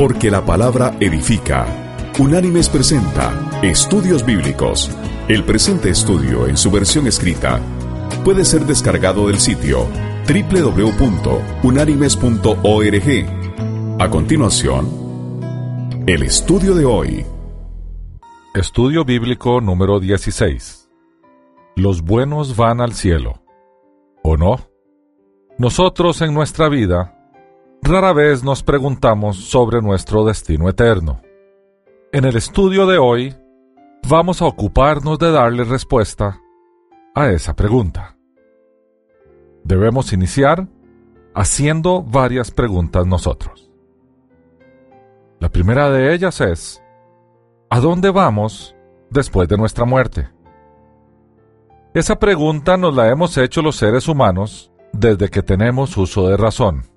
Porque la palabra edifica. Unánimes presenta Estudios Bíblicos. El presente estudio en su versión escrita puede ser descargado del sitio www.unánimes.org. A continuación, el estudio de hoy. Estudio Bíblico número 16. Los buenos van al cielo. ¿O no? Nosotros en nuestra vida rara vez nos preguntamos sobre nuestro destino eterno. En el estudio de hoy vamos a ocuparnos de darle respuesta a esa pregunta. Debemos iniciar haciendo varias preguntas nosotros. La primera de ellas es, ¿A dónde vamos después de nuestra muerte? Esa pregunta nos la hemos hecho los seres humanos desde que tenemos uso de razón.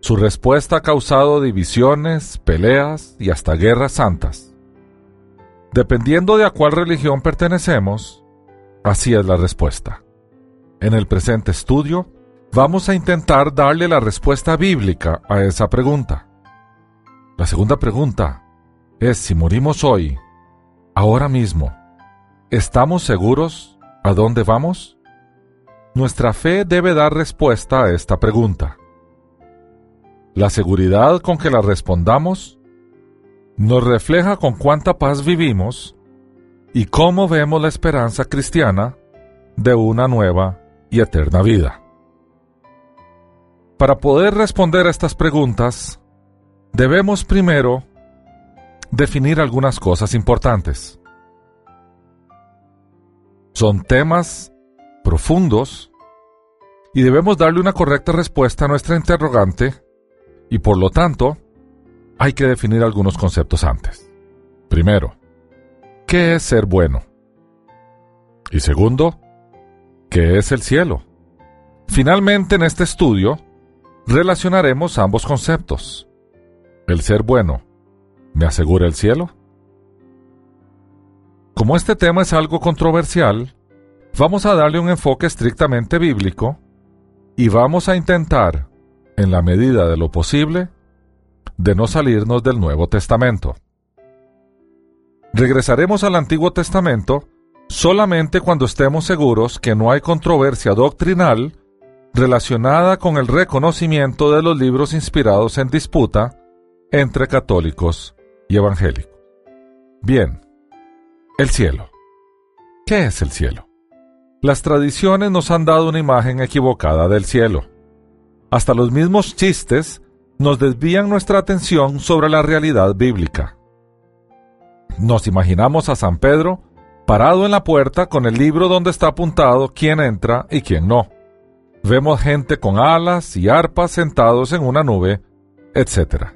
Su respuesta ha causado divisiones, peleas y hasta guerras santas. Dependiendo de a cuál religión pertenecemos, así es la respuesta. En el presente estudio, vamos a intentar darle la respuesta bíblica a esa pregunta. La segunda pregunta es si morimos hoy, ahora mismo, ¿estamos seguros a dónde vamos? Nuestra fe debe dar respuesta a esta pregunta. La seguridad con que la respondamos nos refleja con cuánta paz vivimos y cómo vemos la esperanza cristiana de una nueva y eterna vida. Para poder responder a estas preguntas, debemos primero definir algunas cosas importantes. Son temas profundos y debemos darle una correcta respuesta a nuestra interrogante y por lo tanto hay que definir algunos conceptos antes. Primero, ¿qué es ser bueno? Y segundo, ¿qué es el cielo? Finalmente en este estudio relacionaremos ambos conceptos. El ser bueno ¿Me asegura el cielo? Como este tema es algo controversial, vamos a darle un enfoque estrictamente bíblico y vamos a intentar, en la medida de lo posible, de no salirnos del Nuevo Testamento. Regresaremos al Antiguo Testamento solamente cuando estemos seguros que no hay controversia doctrinal relacionada con el reconocimiento de los libros inspirados en disputa entre católicos y evangélico. Bien, el cielo. ¿Qué es el cielo? Las tradiciones nos han dado una imagen equivocada del cielo. Hasta los mismos chistes nos desvían nuestra atención sobre la realidad bíblica. Nos imaginamos a San Pedro parado en la puerta con el libro donde está apuntado quién entra y quién no. Vemos gente con alas y arpas sentados en una nube, etc.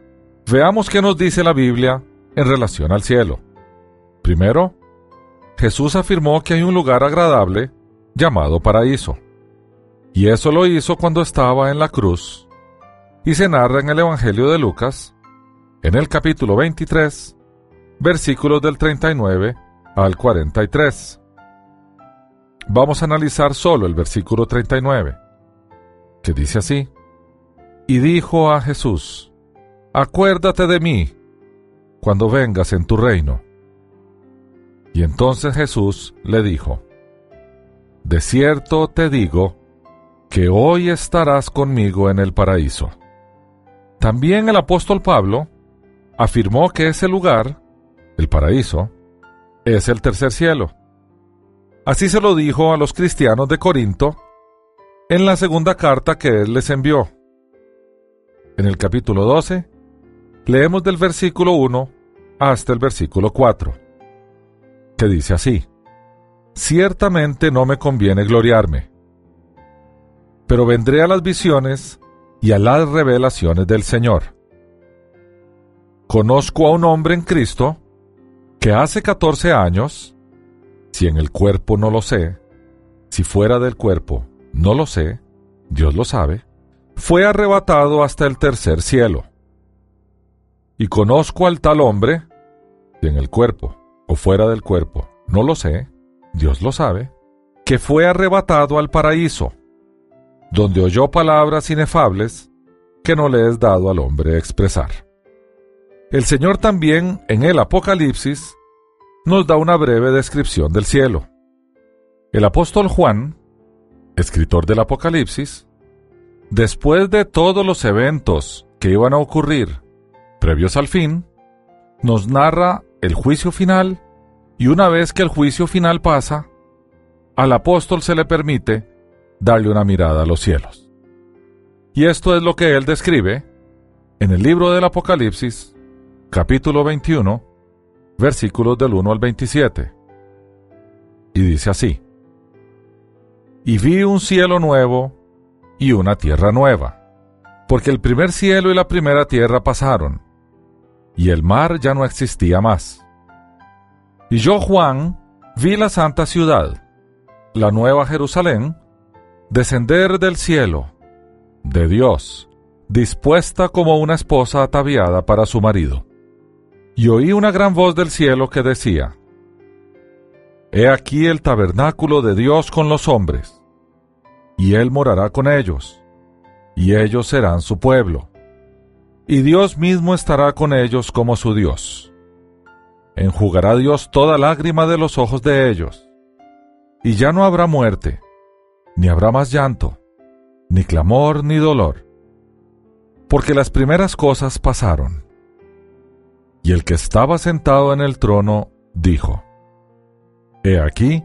Veamos qué nos dice la Biblia en relación al cielo. Primero, Jesús afirmó que hay un lugar agradable llamado paraíso. Y eso lo hizo cuando estaba en la cruz. Y se narra en el Evangelio de Lucas, en el capítulo 23, versículos del 39 al 43. Vamos a analizar solo el versículo 39, que dice así, Y dijo a Jesús, acuérdate de mí cuando vengas en tu reino. Y entonces Jesús le dijo, De cierto te digo, que hoy estarás conmigo en el paraíso. También el apóstol Pablo afirmó que ese lugar, el paraíso, es el tercer cielo. Así se lo dijo a los cristianos de Corinto en la segunda carta que él les envió. En el capítulo 12, Leemos del versículo 1 hasta el versículo 4, que dice así, Ciertamente no me conviene gloriarme, pero vendré a las visiones y a las revelaciones del Señor. Conozco a un hombre en Cristo que hace 14 años, si en el cuerpo no lo sé, si fuera del cuerpo no lo sé, Dios lo sabe, fue arrebatado hasta el tercer cielo y conozco al tal hombre, en el cuerpo o fuera del cuerpo, no lo sé, Dios lo sabe, que fue arrebatado al paraíso, donde oyó palabras inefables que no le es dado al hombre expresar. El Señor también en el Apocalipsis nos da una breve descripción del cielo. El apóstol Juan, escritor del Apocalipsis, después de todos los eventos que iban a ocurrir previos al fin, nos narra el juicio final y una vez que el juicio final pasa, al apóstol se le permite darle una mirada a los cielos. Y esto es lo que él describe en el libro del Apocalipsis, capítulo 21, versículos del 1 al 27. Y dice así, Y vi un cielo nuevo y una tierra nueva, porque el primer cielo y la primera tierra pasaron, y el mar ya no existía más. Y yo, Juan, vi la santa ciudad, la nueva Jerusalén, descender del cielo, de Dios, dispuesta como una esposa ataviada para su marido. Y oí una gran voz del cielo que decía, He aquí el tabernáculo de Dios con los hombres, y Él morará con ellos, y ellos serán su pueblo, y Dios mismo estará con ellos como su Dios. Enjugará Dios toda lágrima de los ojos de ellos, y ya no habrá muerte, ni habrá más llanto, ni clamor, ni dolor, porque las primeras cosas pasaron. Y el que estaba sentado en el trono dijo, He aquí,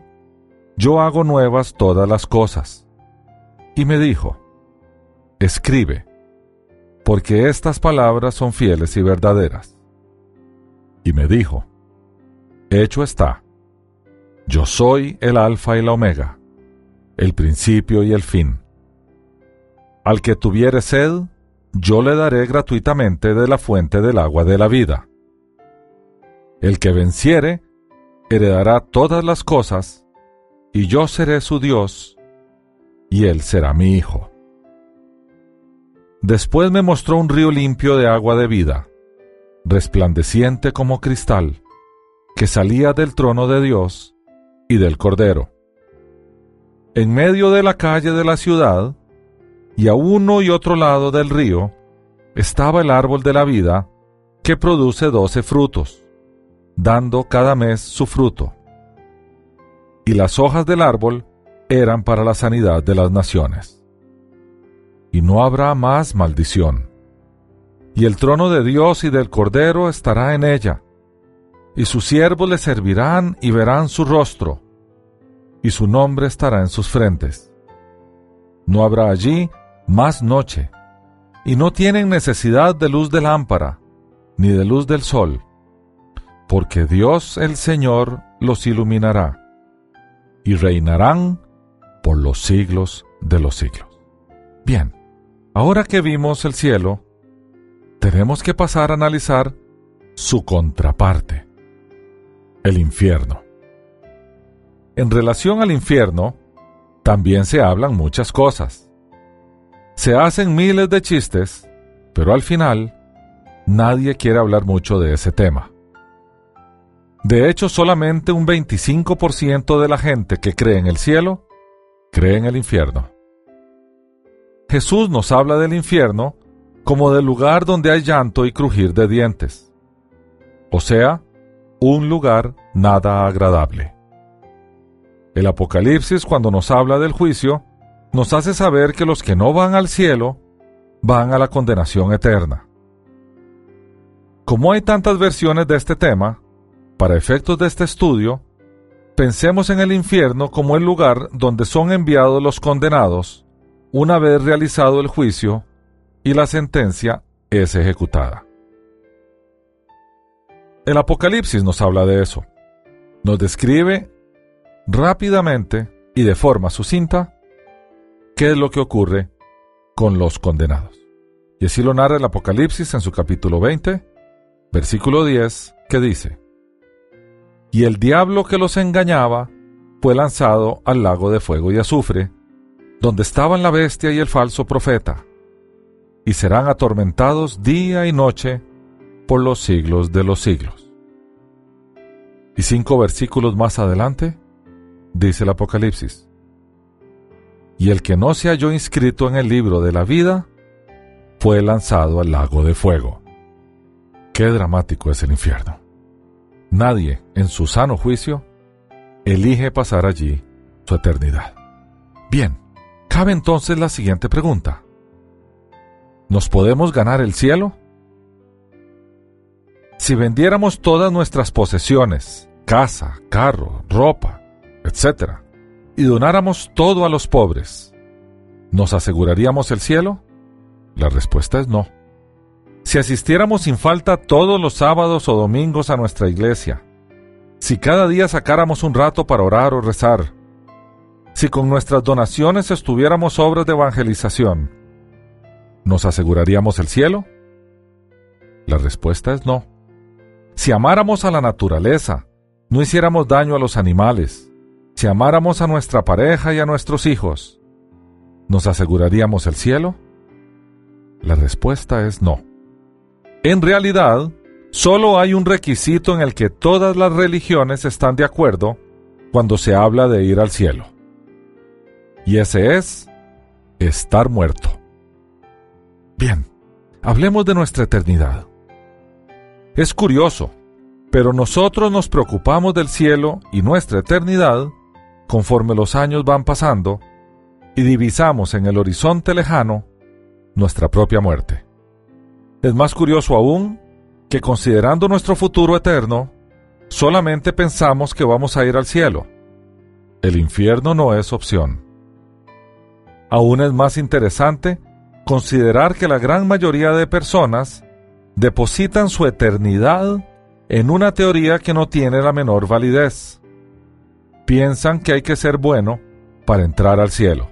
yo hago nuevas todas las cosas. Y me dijo, Escribe, porque estas palabras son fieles y verdaderas. Y me dijo, Hecho está, yo soy el Alfa y la Omega, el principio y el fin. Al que tuviere sed, yo le daré gratuitamente de la fuente del agua de la vida. El que venciere, heredará todas las cosas, y yo seré su Dios, y él será mi hijo. Después me mostró un río limpio de agua de vida, resplandeciente como cristal, que salía del trono de Dios y del Cordero. En medio de la calle de la ciudad, y a uno y otro lado del río, estaba el árbol de la vida, que produce doce frutos dando cada mes su fruto. Y las hojas del árbol eran para la sanidad de las naciones. Y no habrá más maldición. Y el trono de Dios y del Cordero estará en ella, y sus siervos le servirán y verán su rostro, y su nombre estará en sus frentes. No habrá allí más noche, y no tienen necesidad de luz de lámpara, ni de luz del sol porque Dios el Señor los iluminará, y reinarán por los siglos de los siglos. Bien, ahora que vimos el cielo, tenemos que pasar a analizar su contraparte, el infierno. En relación al infierno, también se hablan muchas cosas. Se hacen miles de chistes, pero al final nadie quiere hablar mucho de ese tema. De hecho, solamente un 25% de la gente que cree en el cielo cree en el infierno. Jesús nos habla del infierno como del lugar donde hay llanto y crujir de dientes, o sea, un lugar nada agradable. El Apocalipsis, cuando nos habla del juicio, nos hace saber que los que no van al cielo van a la condenación eterna. Como hay tantas versiones de este tema, para efectos de este estudio, pensemos en el infierno como el lugar donde son enviados los condenados una vez realizado el juicio y la sentencia es ejecutada. El Apocalipsis nos habla de eso. Nos describe rápidamente y de forma sucinta qué es lo que ocurre con los condenados. Y así lo narra el Apocalipsis en su capítulo 20, versículo 10, que dice, y el diablo que los engañaba fue lanzado al lago de fuego y azufre, donde estaban la bestia y el falso profeta, y serán atormentados día y noche por los siglos de los siglos. Y cinco versículos más adelante, dice el Apocalipsis, y el que no se halló inscrito en el libro de la vida, fue lanzado al lago de fuego. Qué dramático es el infierno. Nadie, en su sano juicio, elige pasar allí su eternidad. Bien, cabe entonces la siguiente pregunta. ¿Nos podemos ganar el cielo? Si vendiéramos todas nuestras posesiones, casa, carro, ropa, etc., y donáramos todo a los pobres, ¿nos aseguraríamos el cielo? La respuesta es no. Si asistiéramos sin falta todos los sábados o domingos a nuestra iglesia, si cada día sacáramos un rato para orar o rezar, si con nuestras donaciones estuviéramos obras de evangelización, ¿nos aseguraríamos el cielo? La respuesta es no. Si amáramos a la naturaleza, no hiciéramos daño a los animales, si amáramos a nuestra pareja y a nuestros hijos, ¿nos aseguraríamos el cielo? La respuesta es no. En realidad, solo hay un requisito en el que todas las religiones están de acuerdo cuando se habla de ir al cielo. Y ese es estar muerto. Bien, hablemos de nuestra eternidad. Es curioso, pero nosotros nos preocupamos del cielo y nuestra eternidad conforme los años van pasando y divisamos en el horizonte lejano nuestra propia muerte. Es más curioso aún que considerando nuestro futuro eterno, solamente pensamos que vamos a ir al cielo. El infierno no es opción. Aún es más interesante considerar que la gran mayoría de personas depositan su eternidad en una teoría que no tiene la menor validez. Piensan que hay que ser bueno para entrar al cielo.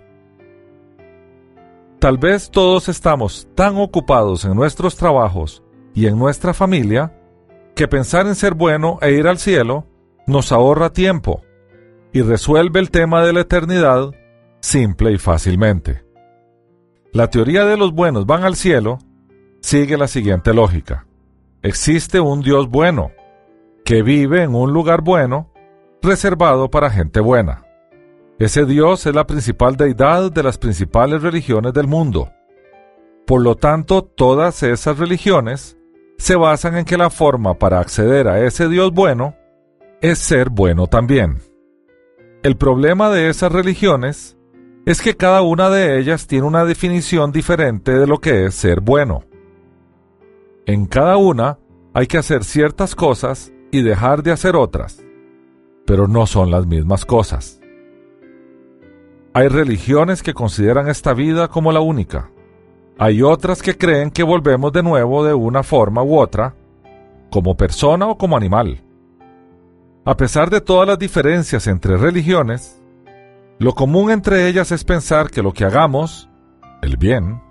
Tal vez todos estamos tan ocupados en nuestros trabajos y en nuestra familia que pensar en ser bueno e ir al cielo nos ahorra tiempo y resuelve el tema de la eternidad simple y fácilmente. La teoría de los buenos van al cielo sigue la siguiente lógica. Existe un Dios bueno, que vive en un lugar bueno, reservado para gente buena. Ese Dios es la principal deidad de las principales religiones del mundo. Por lo tanto, todas esas religiones se basan en que la forma para acceder a ese Dios bueno es ser bueno también. El problema de esas religiones es que cada una de ellas tiene una definición diferente de lo que es ser bueno. En cada una hay que hacer ciertas cosas y dejar de hacer otras, pero no son las mismas cosas. Hay religiones que consideran esta vida como la única. Hay otras que creen que volvemos de nuevo de una forma u otra, como persona o como animal. A pesar de todas las diferencias entre religiones, lo común entre ellas es pensar que lo que hagamos, el bien,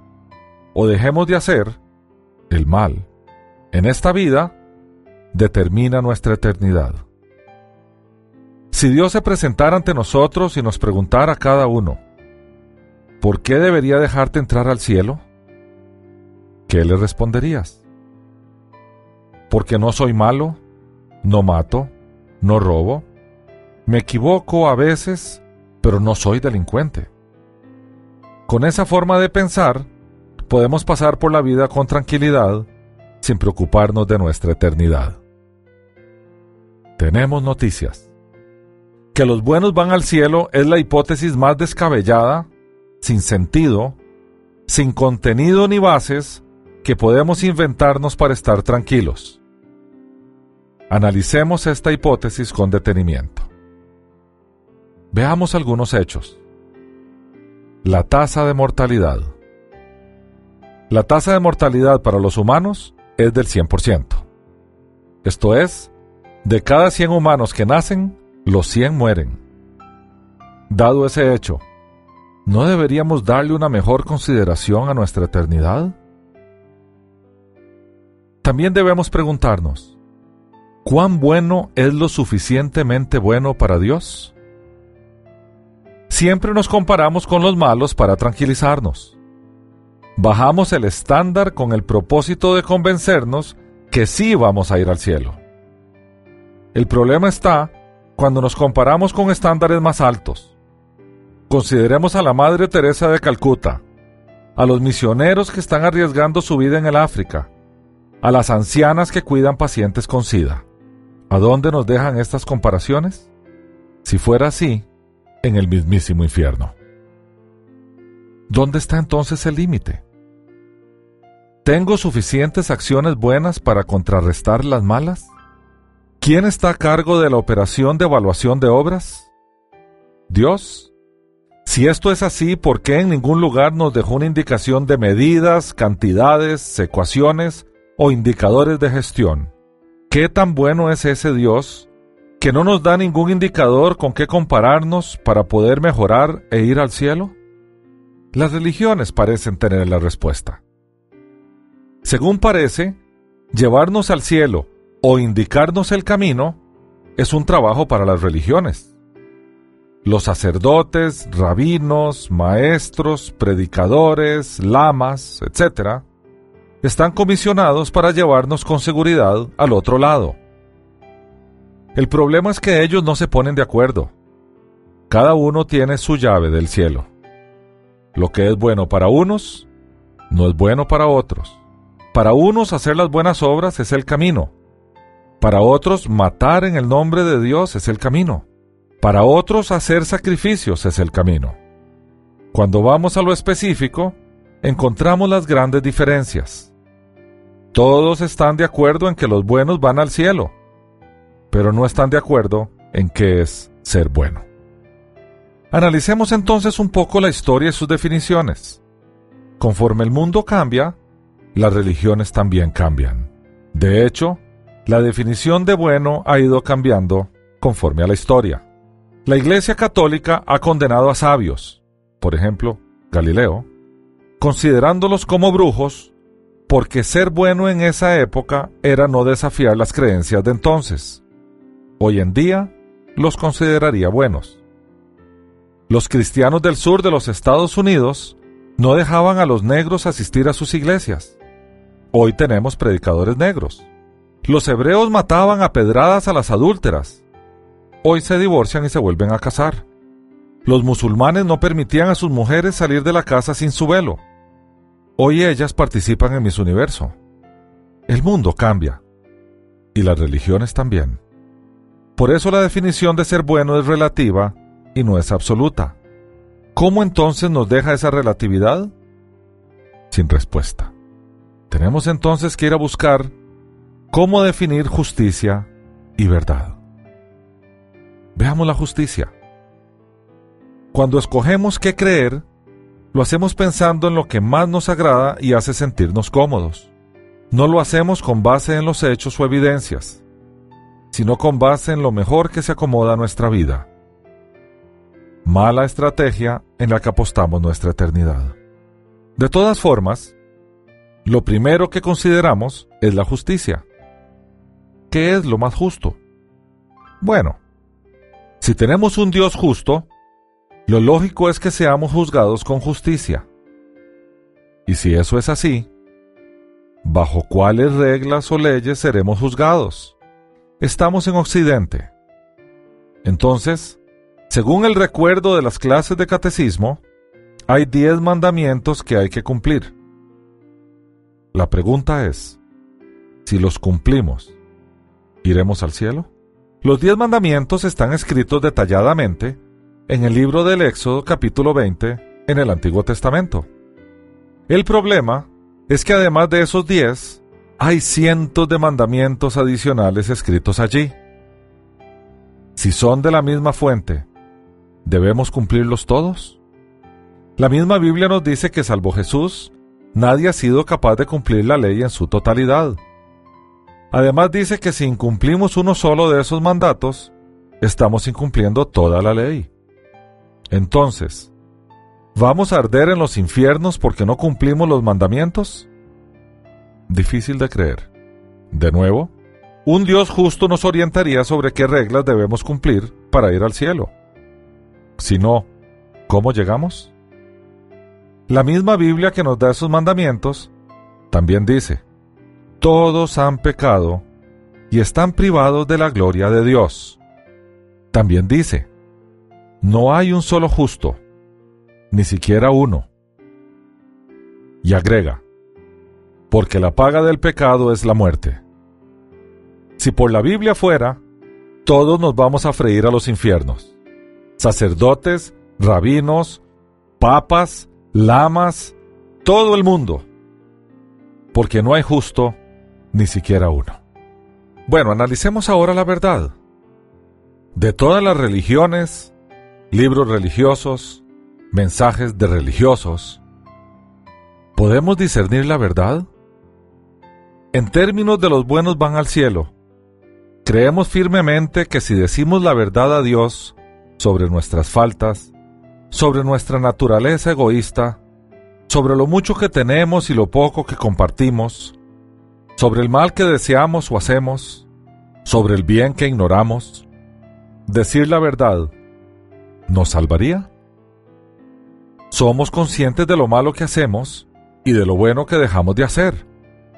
o dejemos de hacer, el mal, en esta vida, determina nuestra eternidad. Si Dios se presentara ante nosotros y nos preguntara a cada uno, ¿por qué debería dejarte entrar al cielo? ¿Qué le responderías? Porque no soy malo, no mato, no robo, me equivoco a veces, pero no soy delincuente. Con esa forma de pensar, podemos pasar por la vida con tranquilidad sin preocuparnos de nuestra eternidad. Tenemos noticias. Que los buenos van al cielo es la hipótesis más descabellada, sin sentido, sin contenido ni bases que podemos inventarnos para estar tranquilos. Analicemos esta hipótesis con detenimiento. Veamos algunos hechos. La tasa de mortalidad. La tasa de mortalidad para los humanos es del 100%. Esto es, de cada 100 humanos que nacen, los 100 mueren. Dado ese hecho, ¿no deberíamos darle una mejor consideración a nuestra eternidad? También debemos preguntarnos, ¿cuán bueno es lo suficientemente bueno para Dios? Siempre nos comparamos con los malos para tranquilizarnos bajamos el estándar con el propósito de convencernos que sí vamos a ir al cielo. El problema está cuando nos comparamos con estándares más altos. Consideremos a la Madre Teresa de Calcuta, a los misioneros que están arriesgando su vida en el África, a las ancianas que cuidan pacientes con SIDA. ¿A dónde nos dejan estas comparaciones? Si fuera así, en el mismísimo infierno. ¿Dónde está entonces el límite? ¿Tengo suficientes acciones buenas para contrarrestar las malas? ¿Quién está a cargo de la operación de evaluación de obras? ¿Dios? Si esto es así, ¿por qué en ningún lugar nos dejó una indicación de medidas, cantidades, ecuaciones o indicadores de gestión? ¿Qué tan bueno es ese Dios que no nos da ningún indicador con qué compararnos para poder mejorar e ir al cielo? Las religiones parecen tener la respuesta. Según parece, llevarnos al cielo o indicarnos el camino es un trabajo para las religiones. Los sacerdotes, rabinos, maestros, predicadores, lamas, etc., están comisionados para llevarnos con seguridad al otro lado. El problema es que ellos no se ponen de acuerdo. Cada uno tiene su llave del cielo. Lo que es bueno para unos, no es bueno para otros. Para unos hacer las buenas obras es el camino. Para otros matar en el nombre de Dios es el camino. Para otros hacer sacrificios es el camino. Cuando vamos a lo específico, encontramos las grandes diferencias. Todos están de acuerdo en que los buenos van al cielo, pero no están de acuerdo en qué es ser bueno. Analicemos entonces un poco la historia y sus definiciones. Conforme el mundo cambia, las religiones también cambian. De hecho, la definición de bueno ha ido cambiando conforme a la historia. La Iglesia Católica ha condenado a sabios, por ejemplo, Galileo, considerándolos como brujos, porque ser bueno en esa época era no desafiar las creencias de entonces. Hoy en día los consideraría buenos. Los cristianos del sur de los Estados Unidos no dejaban a los negros asistir a sus iglesias. Hoy tenemos predicadores negros. Los hebreos mataban a pedradas a las adúlteras hoy se divorcian y se vuelven a casar. Los musulmanes no permitían a sus mujeres salir de la casa sin su velo. Hoy ellas participan en Miss Universo. El mundo cambia. Y las religiones también. Por eso la definición de ser bueno es relativa y no es absoluta. ¿Cómo entonces nos deja esa relatividad? Sin respuesta. Tenemos entonces que ir a buscar cómo definir justicia y verdad. Veamos la justicia. Cuando escogemos qué creer, lo hacemos pensando en lo que más nos agrada y hace sentirnos cómodos. No lo hacemos con base en los hechos o evidencias, sino con base en lo mejor que se acomoda a nuestra vida. Mala estrategia en la que apostamos nuestra eternidad. De todas formas, lo primero que consideramos es la justicia. ¿Qué es lo más justo? Bueno, si tenemos un Dios justo, lo lógico es que seamos juzgados con justicia. Y si eso es así, ¿bajo cuáles reglas o leyes seremos juzgados? Estamos en Occidente. Entonces, según el recuerdo de las clases de catecismo, hay diez mandamientos que hay que cumplir. La pregunta es, si los cumplimos, ¿iremos al cielo? Los diez mandamientos están escritos detalladamente en el libro del Éxodo capítulo 20 en el Antiguo Testamento. El problema es que además de esos diez, hay cientos de mandamientos adicionales escritos allí. Si son de la misma fuente, ¿debemos cumplirlos todos? La misma Biblia nos dice que salvo Jesús, nadie ha sido capaz de cumplir la ley en su totalidad. Además dice que si incumplimos uno solo de esos mandatos, estamos incumpliendo toda la ley. Entonces, ¿vamos a arder en los infiernos porque no cumplimos los mandamientos? Difícil de creer. De nuevo, un Dios justo nos orientaría sobre qué reglas debemos cumplir para ir al cielo. Si no, ¿cómo llegamos? La misma Biblia que nos da esos mandamientos también dice, todos han pecado y están privados de la gloria de Dios. También dice, no hay un solo justo, ni siquiera uno. Y agrega, porque la paga del pecado es la muerte. Si por la Biblia fuera, todos nos vamos a freír a los infiernos. Sacerdotes, rabinos, papas, lamas, todo el mundo. Porque no hay justo ni siquiera uno. Bueno, analicemos ahora la verdad. De todas las religiones, libros religiosos, mensajes de religiosos, ¿podemos discernir la verdad? En términos de los buenos van al cielo, creemos firmemente que si decimos la verdad a Dios sobre nuestras faltas, sobre nuestra naturaleza egoísta, sobre lo mucho que tenemos y lo poco que compartimos, sobre el mal que deseamos o hacemos, sobre el bien que ignoramos, decir la verdad nos salvaría. Somos conscientes de lo malo que hacemos y de lo bueno que dejamos de hacer.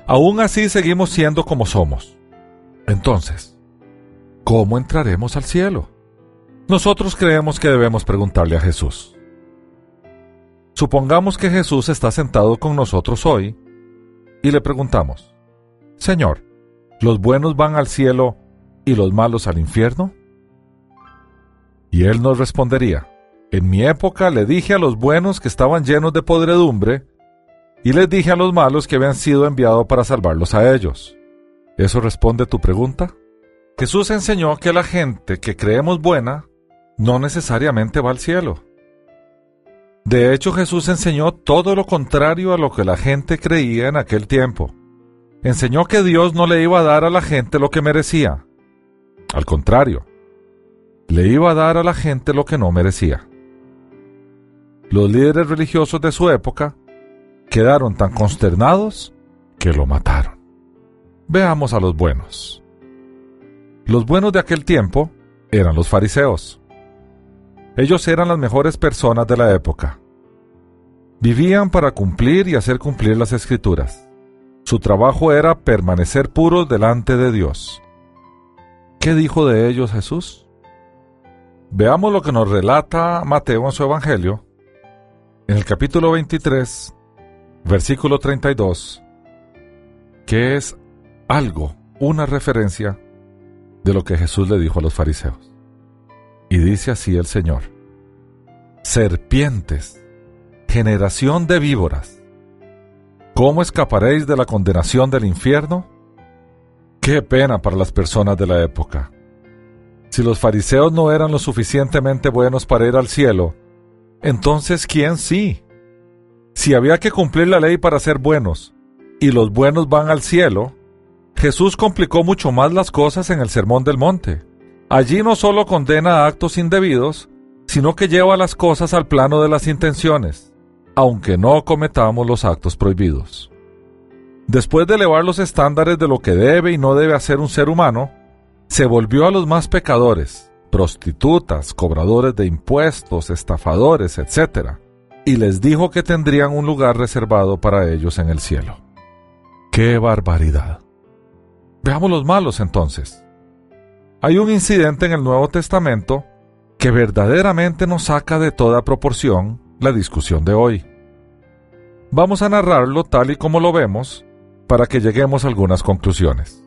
Aún así seguimos siendo como somos. Entonces, ¿cómo entraremos al cielo? Nosotros creemos que debemos preguntarle a Jesús. Supongamos que Jesús está sentado con nosotros hoy y le preguntamos, Señor, ¿los buenos van al cielo y los malos al infierno? Y él nos respondería, en mi época le dije a los buenos que estaban llenos de podredumbre, y les dije a los malos que habían sido enviados para salvarlos a ellos. ¿Eso responde tu pregunta? Jesús enseñó que la gente que creemos buena no necesariamente va al cielo. De hecho, Jesús enseñó todo lo contrario a lo que la gente creía en aquel tiempo enseñó que Dios no le iba a dar a la gente lo que merecía. Al contrario, le iba a dar a la gente lo que no merecía. Los líderes religiosos de su época quedaron tan consternados que lo mataron. Veamos a los buenos. Los buenos de aquel tiempo eran los fariseos. Ellos eran las mejores personas de la época. Vivían para cumplir y hacer cumplir las escrituras. Su trabajo era permanecer puros delante de Dios. ¿Qué dijo de ellos Jesús? Veamos lo que nos relata Mateo en su Evangelio, en el capítulo 23, versículo 32, que es algo, una referencia de lo que Jesús le dijo a los fariseos. Y dice así el Señor, serpientes, generación de víboras, ¿Cómo escaparéis de la condenación del infierno? Qué pena para las personas de la época. Si los fariseos no eran lo suficientemente buenos para ir al cielo, entonces ¿quién sí? Si había que cumplir la ley para ser buenos, y los buenos van al cielo, Jesús complicó mucho más las cosas en el Sermón del Monte. Allí no solo condena actos indebidos, sino que lleva las cosas al plano de las intenciones aunque no cometamos los actos prohibidos. Después de elevar los estándares de lo que debe y no debe hacer un ser humano, se volvió a los más pecadores, prostitutas, cobradores de impuestos, estafadores, etc., y les dijo que tendrían un lugar reservado para ellos en el cielo. ¡Qué barbaridad! Veamos los malos entonces. Hay un incidente en el Nuevo Testamento que verdaderamente nos saca de toda proporción la discusión de hoy. Vamos a narrarlo tal y como lo vemos para que lleguemos a algunas conclusiones.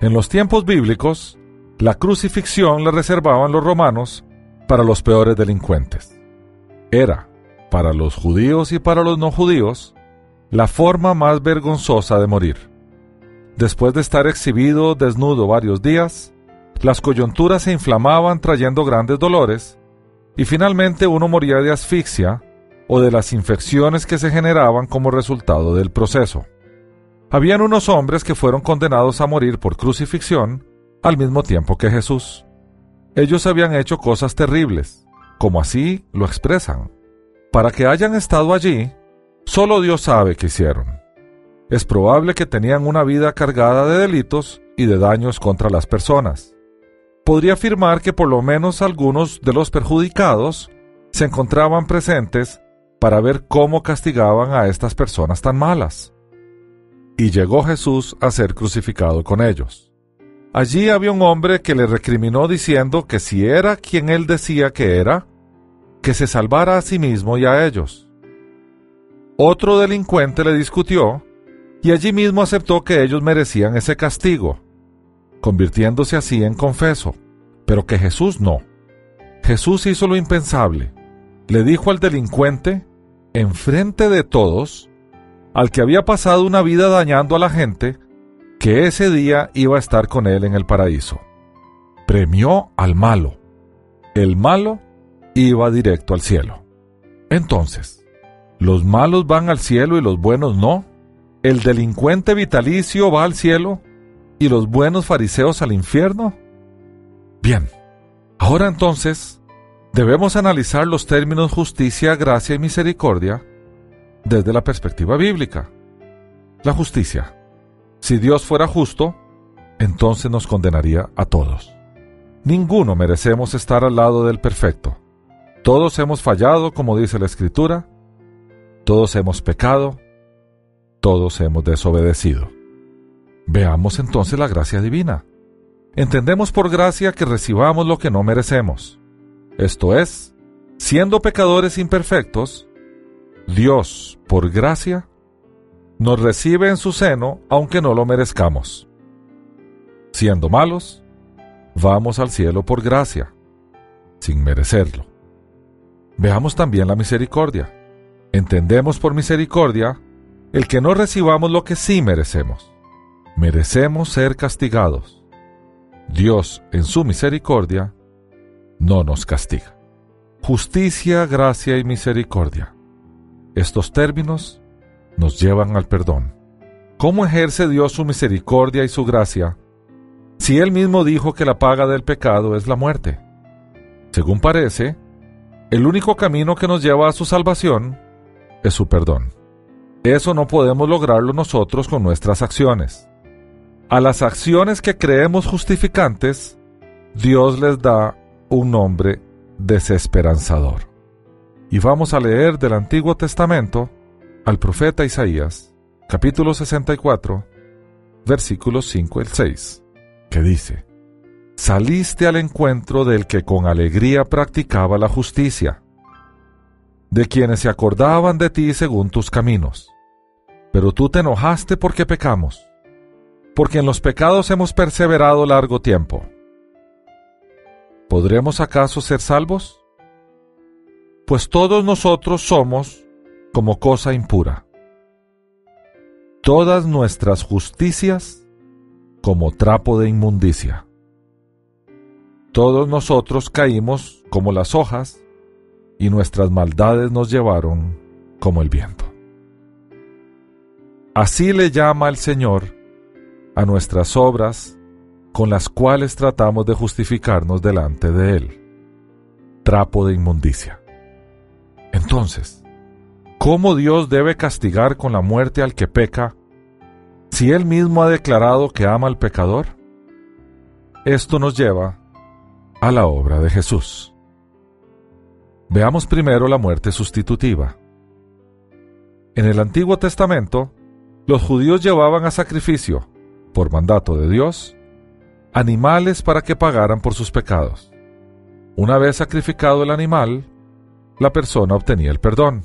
En los tiempos bíblicos, la crucifixión la reservaban los romanos para los peores delincuentes. Era, para los judíos y para los no judíos, la forma más vergonzosa de morir. Después de estar exhibido desnudo varios días, las coyunturas se inflamaban trayendo grandes dolores y finalmente uno moría de asfixia o de las infecciones que se generaban como resultado del proceso. Habían unos hombres que fueron condenados a morir por crucifixión al mismo tiempo que Jesús. Ellos habían hecho cosas terribles, como así lo expresan. Para que hayan estado allí, solo Dios sabe qué hicieron. Es probable que tenían una vida cargada de delitos y de daños contra las personas podría afirmar que por lo menos algunos de los perjudicados se encontraban presentes para ver cómo castigaban a estas personas tan malas. Y llegó Jesús a ser crucificado con ellos. Allí había un hombre que le recriminó diciendo que si era quien él decía que era, que se salvara a sí mismo y a ellos. Otro delincuente le discutió y allí mismo aceptó que ellos merecían ese castigo, convirtiéndose así en confeso, pero que Jesús no. Jesús hizo lo impensable. Le dijo al delincuente, enfrente de todos, al que había pasado una vida dañando a la gente, que ese día iba a estar con él en el paraíso. Premió al malo. El malo iba directo al cielo. Entonces, ¿los malos van al cielo y los buenos no? ¿El delincuente vitalicio va al cielo y los buenos fariseos al infierno? Bien, ahora entonces debemos analizar los términos justicia, gracia y misericordia desde la perspectiva bíblica. La justicia. Si Dios fuera justo, entonces nos condenaría a todos. Ninguno merecemos estar al lado del perfecto. Todos hemos fallado, como dice la Escritura, todos hemos pecado, todos hemos desobedecido. Veamos entonces la gracia divina. Entendemos por gracia que recibamos lo que no merecemos. Esto es, siendo pecadores imperfectos, Dios, por gracia, nos recibe en su seno aunque no lo merezcamos. Siendo malos, vamos al cielo por gracia, sin merecerlo. Veamos también la misericordia. Entendemos por misericordia el que no recibamos lo que sí merecemos. Merecemos ser castigados. Dios, en su misericordia, no nos castiga. Justicia, gracia y misericordia. Estos términos nos llevan al perdón. ¿Cómo ejerce Dios su misericordia y su gracia si Él mismo dijo que la paga del pecado es la muerte? Según parece, el único camino que nos lleva a su salvación es su perdón. Eso no podemos lograrlo nosotros con nuestras acciones. A las acciones que creemos justificantes, Dios les da un nombre desesperanzador. Y vamos a leer del Antiguo Testamento al profeta Isaías, capítulo 64, versículos 5 y 6, que dice, Saliste al encuentro del que con alegría practicaba la justicia, de quienes se acordaban de ti según tus caminos pero tú te enojaste porque pecamos, porque en los pecados hemos perseverado largo tiempo. ¿Podremos acaso ser salvos? Pues todos nosotros somos como cosa impura. Todas nuestras justicias como trapo de inmundicia. Todos nosotros caímos como las hojas y nuestras maldades nos llevaron como el viento. Así le llama el Señor a nuestras obras con las cuales tratamos de justificarnos delante de Él. Trapo de inmundicia. Entonces, ¿cómo Dios debe castigar con la muerte al que peca si Él mismo ha declarado que ama al pecador? Esto nos lleva a la obra de Jesús. Veamos primero la muerte sustitutiva. En el Antiguo Testamento, los judíos llevaban a sacrificio, por mandato de Dios, animales para que pagaran por sus pecados. Una vez sacrificado el animal, la persona obtenía el perdón.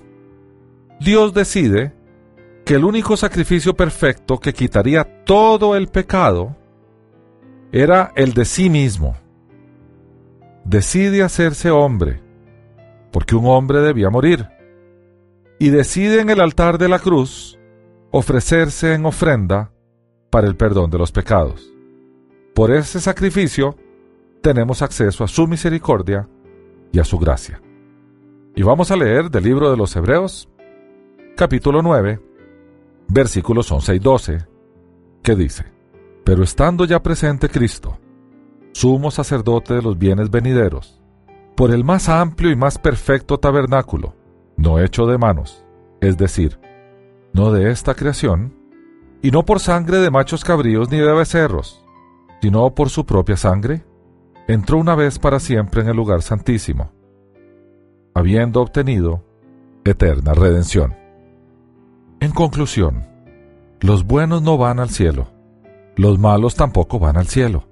Dios decide que el único sacrificio perfecto que quitaría todo el pecado era el de sí mismo. Decide hacerse hombre, porque un hombre debía morir, y decide en el altar de la cruz ofrecerse en ofrenda para el perdón de los pecados. Por ese sacrificio tenemos acceso a su misericordia y a su gracia. Y vamos a leer del libro de los Hebreos, capítulo 9, versículos 11 y 12, que dice, Pero estando ya presente Cristo, sumo sacerdote de los bienes venideros, por el más amplio y más perfecto tabernáculo, no hecho de manos, es decir, no de esta creación, y no por sangre de machos cabríos ni de becerros, sino por su propia sangre, entró una vez para siempre en el lugar santísimo, habiendo obtenido eterna redención. En conclusión, los buenos no van al cielo, los malos tampoco van al cielo.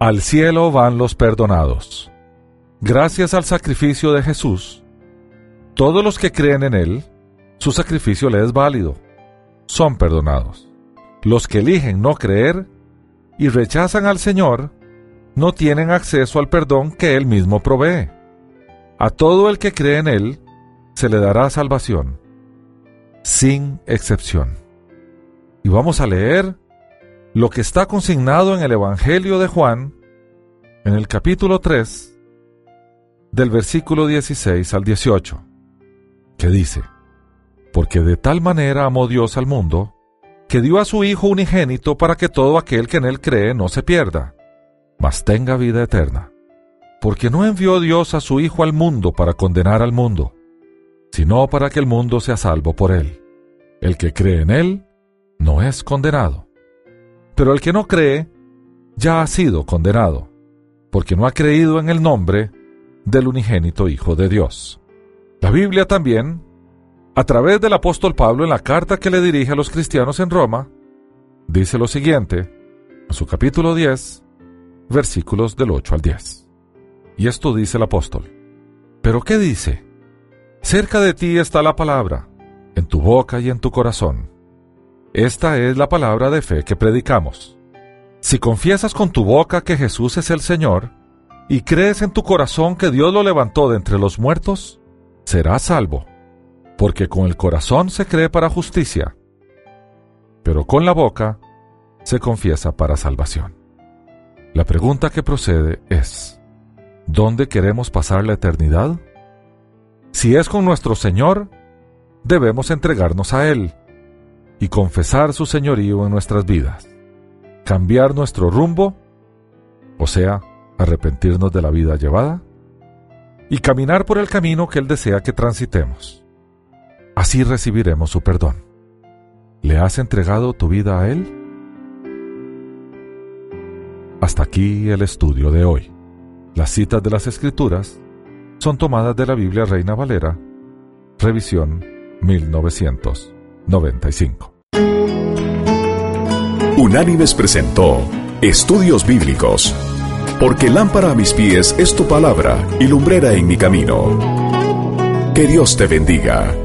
Al cielo van los perdonados. Gracias al sacrificio de Jesús, todos los que creen en Él su sacrificio le es válido. Son perdonados. Los que eligen no creer y rechazan al Señor no tienen acceso al perdón que Él mismo provee. A todo el que cree en Él se le dará salvación, sin excepción. Y vamos a leer lo que está consignado en el Evangelio de Juan, en el capítulo 3, del versículo 16 al 18, que dice, Porque de tal manera amó Dios al mundo, que dio a su Hijo unigénito para que todo aquel que en él cree no se pierda, mas tenga vida eterna. Porque no envió Dios a su Hijo al mundo para condenar al mundo, sino para que el mundo sea salvo por él. El que cree en él no es condenado. Pero el que no cree ya ha sido condenado, porque no ha creído en el nombre del unigénito Hijo de Dios. La Biblia también, a través del apóstol Pablo en la carta que le dirige a los cristianos en Roma, dice lo siguiente, en su capítulo 10, versículos del 8 al 10. Y esto dice el apóstol. ¿Pero qué dice? Cerca de ti está la palabra, en tu boca y en tu corazón. Esta es la palabra de fe que predicamos. Si confiesas con tu boca que Jesús es el Señor, y crees en tu corazón que Dios lo levantó de entre los muertos, serás salvo, porque con el corazón se cree para justicia, pero con la boca se confiesa para salvación. La pregunta que procede es, ¿dónde queremos pasar la eternidad? Si es con nuestro Señor, debemos entregarnos a Él y confesar su señorío en nuestras vidas, cambiar nuestro rumbo, o sea, arrepentirnos de la vida llevada, y caminar por el camino que Él desea que transitemos. Así recibiremos su perdón. ¿Le has entregado tu vida a Él? Hasta aquí el estudio de hoy. Las citas de las Escrituras son tomadas de la Biblia Reina Valera, revisión 1995. Unánimes presentó Estudios Bíblicos, porque lámpara a mis pies es tu palabra y lumbrera en mi camino. Que Dios te bendiga.